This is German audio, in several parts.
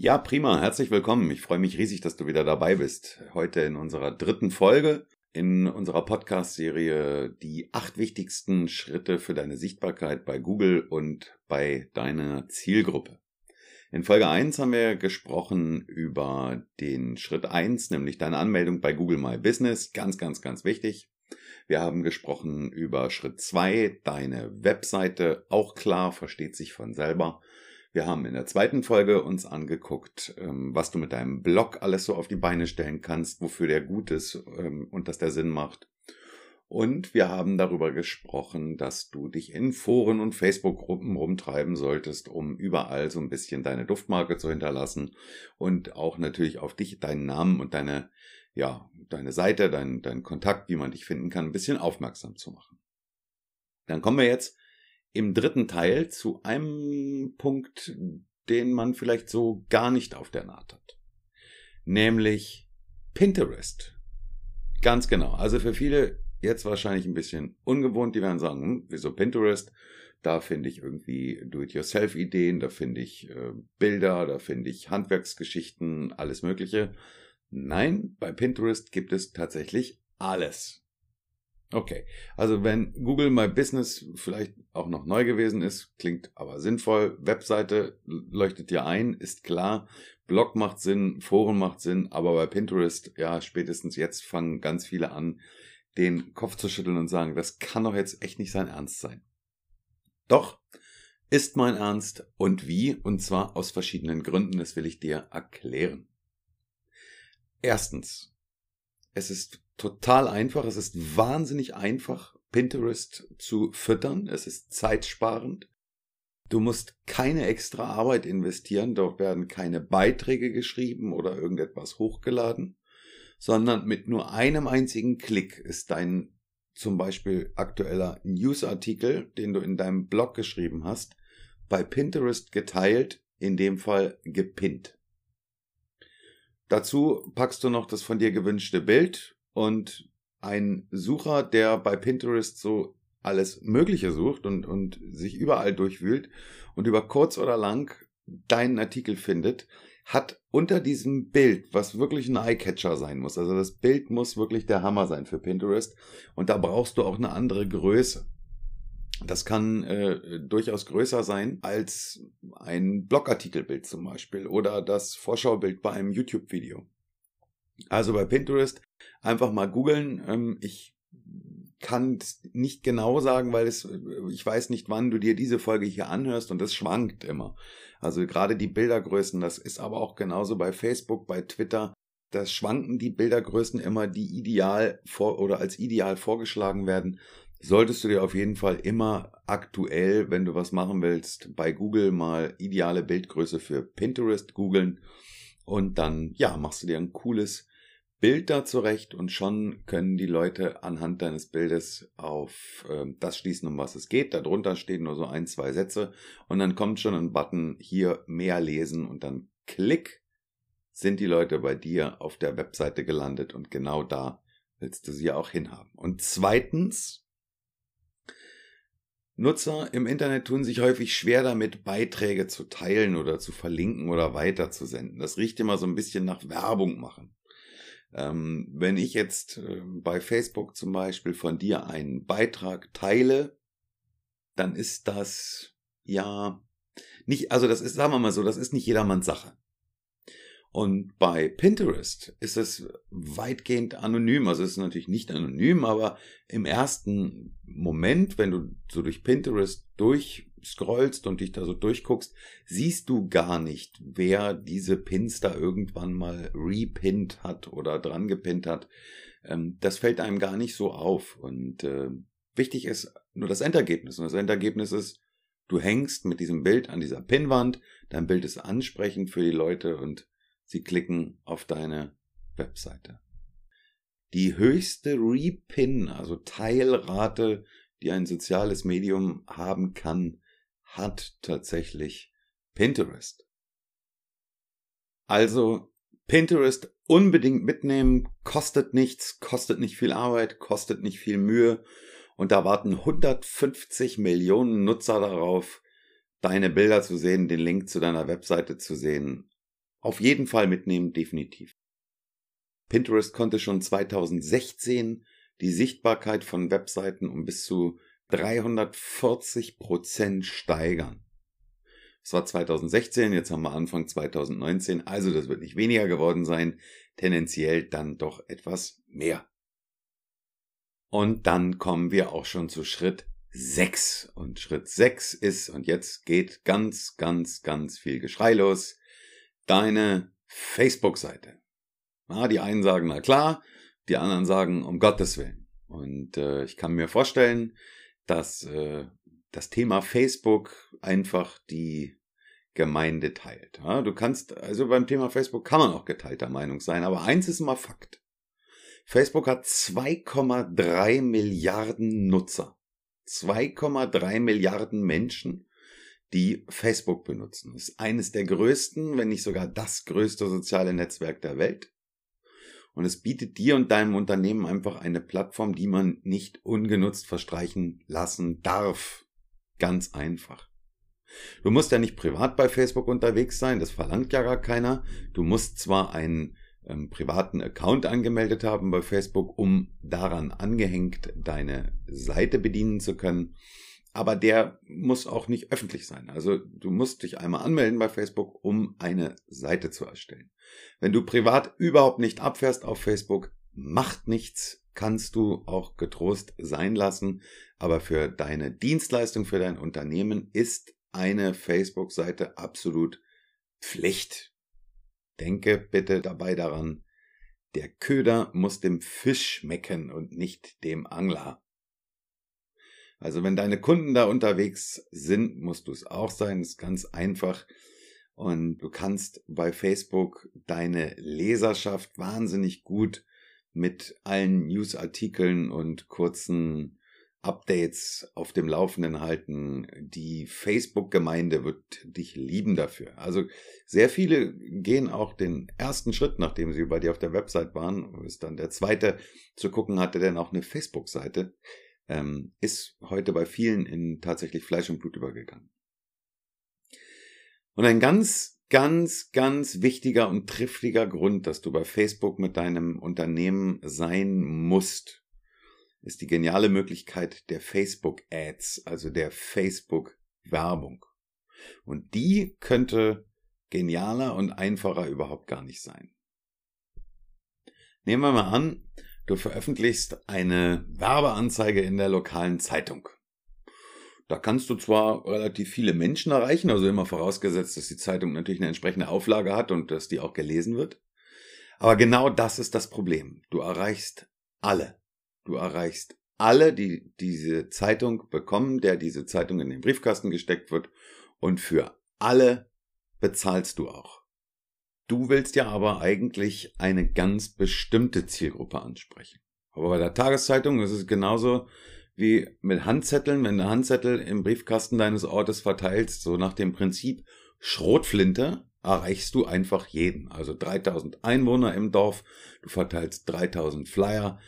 Ja, prima. Herzlich willkommen. Ich freue mich riesig, dass du wieder dabei bist. Heute in unserer dritten Folge in unserer Podcast-Serie die acht wichtigsten Schritte für deine Sichtbarkeit bei Google und bei deiner Zielgruppe. In Folge 1 haben wir gesprochen über den Schritt 1, nämlich deine Anmeldung bei Google My Business. Ganz, ganz, ganz wichtig. Wir haben gesprochen über Schritt 2, deine Webseite. Auch klar, versteht sich von selber. Wir haben in der zweiten Folge uns angeguckt, ähm, was du mit deinem Blog alles so auf die Beine stellen kannst, wofür der gut ist ähm, und dass der Sinn macht. Und wir haben darüber gesprochen, dass du dich in Foren und Facebook-Gruppen rumtreiben solltest, um überall so ein bisschen deine Duftmarke zu hinterlassen und auch natürlich auf dich, deinen Namen und deine, ja, deine Seite, dein, dein Kontakt, wie man dich finden kann, ein bisschen aufmerksam zu machen. Dann kommen wir jetzt im dritten Teil zu einem Punkt, den man vielleicht so gar nicht auf der Naht hat. Nämlich Pinterest. Ganz genau. Also für viele jetzt wahrscheinlich ein bisschen ungewohnt. Die werden sagen, hm, wieso Pinterest? Da finde ich irgendwie Do-it-yourself-Ideen, da finde ich äh, Bilder, da finde ich Handwerksgeschichten, alles Mögliche. Nein, bei Pinterest gibt es tatsächlich alles. Okay, also wenn Google My Business vielleicht auch noch neu gewesen ist, klingt aber sinnvoll. Webseite leuchtet dir ein, ist klar. Blog macht Sinn, Foren macht Sinn, aber bei Pinterest, ja, spätestens jetzt fangen ganz viele an, den Kopf zu schütteln und sagen, das kann doch jetzt echt nicht sein Ernst sein. Doch, ist mein Ernst und wie, und zwar aus verschiedenen Gründen, das will ich dir erklären. Erstens, es ist total einfach. Es ist wahnsinnig einfach, Pinterest zu füttern. Es ist zeitsparend. Du musst keine extra Arbeit investieren. Dort werden keine Beiträge geschrieben oder irgendetwas hochgeladen, sondern mit nur einem einzigen Klick ist dein zum Beispiel aktueller Newsartikel, den du in deinem Blog geschrieben hast, bei Pinterest geteilt, in dem Fall gepinnt. Dazu packst du noch das von dir gewünschte Bild und ein Sucher, der bei Pinterest so alles Mögliche sucht und, und sich überall durchwühlt und über kurz oder lang deinen Artikel findet, hat unter diesem Bild, was wirklich ein Eyecatcher sein muss, also das Bild muss wirklich der Hammer sein für Pinterest und da brauchst du auch eine andere Größe. Das kann äh, durchaus größer sein als ein Blogartikelbild zum Beispiel oder das Vorschaubild bei einem YouTube-Video. Also bei Pinterest einfach mal googeln. Ähm, ich kann nicht genau sagen, weil es, ich weiß nicht, wann du dir diese Folge hier anhörst und das schwankt immer. Also gerade die Bildergrößen, das ist aber auch genauso bei Facebook, bei Twitter. Das schwanken die Bildergrößen immer, die ideal vor oder als ideal vorgeschlagen werden. Solltest du dir auf jeden Fall immer aktuell, wenn du was machen willst, bei Google mal ideale Bildgröße für Pinterest googeln und dann, ja, machst du dir ein cooles Bild da zurecht und schon können die Leute anhand deines Bildes auf äh, das schließen, um was es geht. Darunter stehen nur so ein, zwei Sätze und dann kommt schon ein Button hier mehr lesen und dann klick sind die Leute bei dir auf der Webseite gelandet und genau da willst du sie auch hinhaben. Und zweitens, Nutzer im Internet tun sich häufig schwer damit, Beiträge zu teilen oder zu verlinken oder weiterzusenden. Das riecht immer so ein bisschen nach Werbung machen. Ähm, wenn ich jetzt äh, bei Facebook zum Beispiel von dir einen Beitrag teile, dann ist das ja, nicht, also das ist, sagen wir mal so, das ist nicht jedermanns Sache. Und bei Pinterest ist es weitgehend anonym. Also es ist natürlich nicht anonym, aber im ersten Moment, wenn du so durch Pinterest durchscrollst und dich da so durchguckst, siehst du gar nicht, wer diese Pins da irgendwann mal repinnt hat oder dran gepinnt hat. Ähm, das fällt einem gar nicht so auf. Und äh, wichtig ist nur das Endergebnis. Und das Endergebnis ist, du hängst mit diesem Bild an dieser Pinwand, dein Bild ist ansprechend für die Leute und Sie klicken auf deine Webseite. Die höchste Repin, also Teilrate, die ein soziales Medium haben kann, hat tatsächlich Pinterest. Also Pinterest unbedingt mitnehmen, kostet nichts, kostet nicht viel Arbeit, kostet nicht viel Mühe und da warten 150 Millionen Nutzer darauf, deine Bilder zu sehen, den Link zu deiner Webseite zu sehen auf jeden Fall mitnehmen, definitiv. Pinterest konnte schon 2016 die Sichtbarkeit von Webseiten um bis zu 340 Prozent steigern. Es war 2016, jetzt haben wir Anfang 2019, also das wird nicht weniger geworden sein, tendenziell dann doch etwas mehr. Und dann kommen wir auch schon zu Schritt 6. Und Schritt 6 ist, und jetzt geht ganz, ganz, ganz viel Geschrei los, deine Facebook-Seite. Ja, die einen sagen, na klar, die anderen sagen, um Gottes Willen. Und äh, ich kann mir vorstellen, dass äh, das Thema Facebook einfach die Gemeinde teilt. Ja, du kannst, also beim Thema Facebook kann man auch geteilter Meinung sein, aber eins ist immer Fakt. Facebook hat 2,3 Milliarden Nutzer. 2,3 Milliarden Menschen die Facebook benutzen. Das ist eines der größten, wenn nicht sogar das größte soziale Netzwerk der Welt. Und es bietet dir und deinem Unternehmen einfach eine Plattform, die man nicht ungenutzt verstreichen lassen darf. Ganz einfach. Du musst ja nicht privat bei Facebook unterwegs sein, das verlangt ja gar keiner. Du musst zwar einen ähm, privaten Account angemeldet haben bei Facebook, um daran angehängt deine Seite bedienen zu können aber der muss auch nicht öffentlich sein. Also du musst dich einmal anmelden bei Facebook, um eine Seite zu erstellen. Wenn du privat überhaupt nicht abfährst auf Facebook, macht nichts, kannst du auch getrost sein lassen, aber für deine Dienstleistung, für dein Unternehmen ist eine Facebook-Seite absolut Pflicht. Denke bitte dabei daran, der Köder muss dem Fisch schmecken und nicht dem Angler. Also wenn deine Kunden da unterwegs sind, musst du es auch sein. Das ist ganz einfach. Und du kannst bei Facebook deine Leserschaft wahnsinnig gut mit allen Newsartikeln und kurzen Updates auf dem Laufenden halten. Die Facebook-Gemeinde wird dich lieben dafür. Also sehr viele gehen auch den ersten Schritt, nachdem sie bei dir auf der Website waren, ist dann der zweite zu gucken, hatte denn auch eine Facebook-Seite ähm, ist heute bei vielen in tatsächlich Fleisch und Blut übergegangen. Und ein ganz, ganz, ganz wichtiger und triftiger Grund, dass du bei Facebook mit deinem Unternehmen sein musst, ist die geniale Möglichkeit der Facebook Ads, also der Facebook Werbung. Und die könnte genialer und einfacher überhaupt gar nicht sein. Nehmen wir mal an, Du veröffentlichst eine Werbeanzeige in der lokalen Zeitung. Da kannst du zwar relativ viele Menschen erreichen, also immer vorausgesetzt, dass die Zeitung natürlich eine entsprechende Auflage hat und dass die auch gelesen wird. Aber genau das ist das Problem. Du erreichst alle. Du erreichst alle, die diese Zeitung bekommen, der diese Zeitung in den Briefkasten gesteckt wird. Und für alle bezahlst du auch. Du willst ja aber eigentlich eine ganz bestimmte Zielgruppe ansprechen. Aber bei der Tageszeitung ist es genauso wie mit Handzetteln, wenn du Handzettel im Briefkasten deines Ortes verteilst, so nach dem Prinzip Schrotflinte, erreichst du einfach jeden. Also 3000 Einwohner im Dorf, du verteilst 3000 Flyer,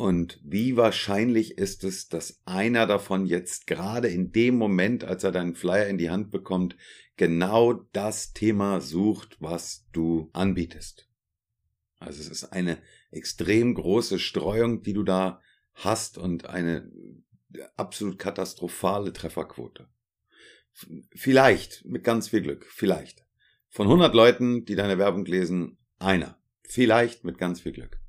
und wie wahrscheinlich ist es, dass einer davon jetzt gerade in dem Moment, als er deinen Flyer in die Hand bekommt, genau das Thema sucht, was du anbietest? Also es ist eine extrem große Streuung, die du da hast und eine absolut katastrophale Trefferquote. Vielleicht, mit ganz viel Glück, vielleicht. Von 100 Leuten, die deine Werbung lesen, einer. Vielleicht mit ganz viel Glück.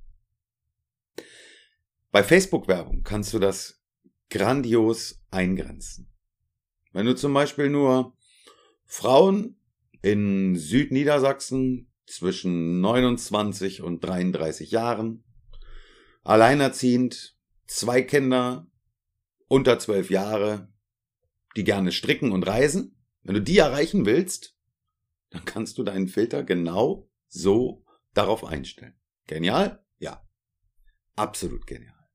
Bei Facebook-Werbung kannst du das grandios eingrenzen. Wenn du zum Beispiel nur Frauen in Südniedersachsen zwischen 29 und 33 Jahren, alleinerziehend, zwei Kinder, unter 12 Jahre, die gerne stricken und reisen, wenn du die erreichen willst, dann kannst du deinen Filter genau so darauf einstellen. Genial? Ja. Absolut genial.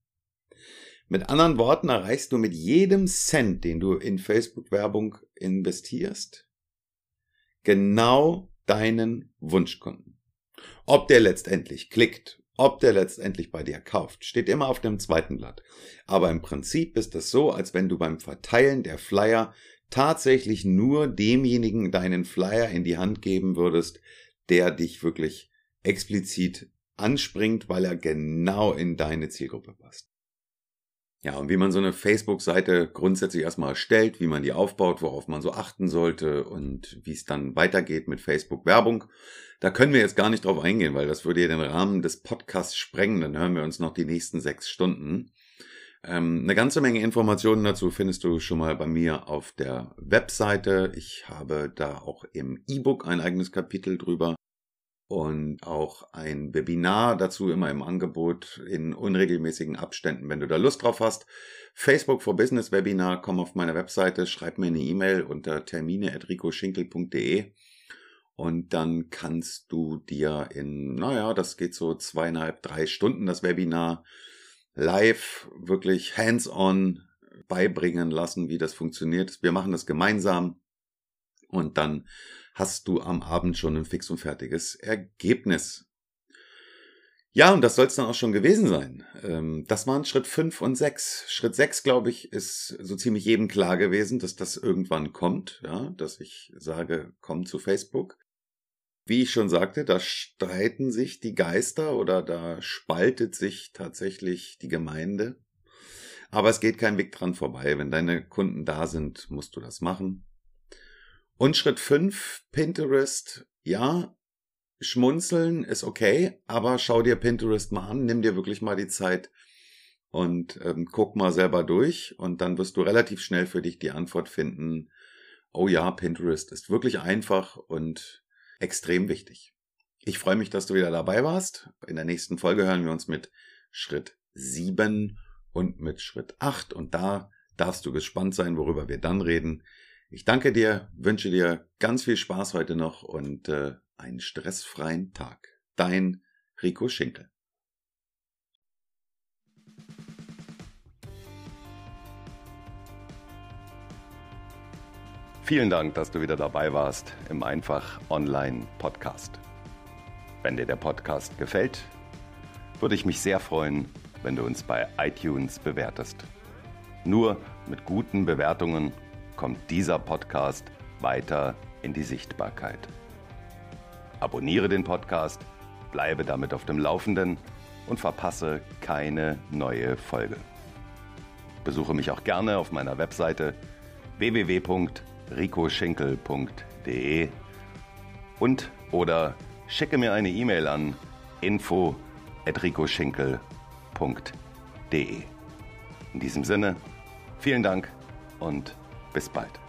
Mit anderen Worten erreichst du mit jedem Cent, den du in Facebook-Werbung investierst, genau deinen Wunschkunden. Ob der letztendlich klickt, ob der letztendlich bei dir kauft, steht immer auf dem zweiten Blatt. Aber im Prinzip ist es so, als wenn du beim Verteilen der Flyer tatsächlich nur demjenigen deinen Flyer in die Hand geben würdest, der dich wirklich explizit anspringt, weil er genau in deine Zielgruppe passt. Ja, und wie man so eine Facebook-Seite grundsätzlich erstmal erstellt, wie man die aufbaut, worauf man so achten sollte und wie es dann weitergeht mit Facebook-Werbung. Da können wir jetzt gar nicht drauf eingehen, weil das würde ja den Rahmen des Podcasts sprengen. Dann hören wir uns noch die nächsten sechs Stunden. Ähm, eine ganze Menge Informationen dazu findest du schon mal bei mir auf der Webseite. Ich habe da auch im E-Book ein eigenes Kapitel drüber und auch ein Webinar dazu immer im Angebot in unregelmäßigen Abständen, wenn du da Lust drauf hast. Facebook for Business Webinar, komm auf meine Webseite, schreib mir eine E-Mail unter termine.ricoschinkel.de und dann kannst du dir in, naja, das geht so zweieinhalb, drei Stunden das Webinar live wirklich hands-on beibringen lassen, wie das funktioniert. Wir machen das gemeinsam und dann hast du am Abend schon ein fix und fertiges Ergebnis. Ja, und das soll es dann auch schon gewesen sein. Ähm, das waren Schritt 5 und 6. Schritt 6, glaube ich, ist so ziemlich jedem klar gewesen, dass das irgendwann kommt, ja, dass ich sage, komm zu Facebook. Wie ich schon sagte, da streiten sich die Geister oder da spaltet sich tatsächlich die Gemeinde. Aber es geht kein Weg dran vorbei. Wenn deine Kunden da sind, musst du das machen. Und Schritt 5, Pinterest, ja, schmunzeln ist okay, aber schau dir Pinterest mal an, nimm dir wirklich mal die Zeit und ähm, guck mal selber durch und dann wirst du relativ schnell für dich die Antwort finden, oh ja, Pinterest ist wirklich einfach und extrem wichtig. Ich freue mich, dass du wieder dabei warst. In der nächsten Folge hören wir uns mit Schritt 7 und mit Schritt 8 und da darfst du gespannt sein, worüber wir dann reden. Ich danke dir, wünsche dir ganz viel Spaß heute noch und äh, einen stressfreien Tag. Dein Rico Schinkel. Vielen Dank, dass du wieder dabei warst im Einfach Online Podcast. Wenn dir der Podcast gefällt, würde ich mich sehr freuen, wenn du uns bei iTunes bewertest. Nur mit guten Bewertungen kommt dieser Podcast weiter in die Sichtbarkeit. Abonniere den Podcast, bleibe damit auf dem Laufenden und verpasse keine neue Folge. Besuche mich auch gerne auf meiner Webseite www.ricoschinkel.de und oder schicke mir eine E-Mail an info@ricoschinkel.de. In diesem Sinne, vielen Dank und bis bald.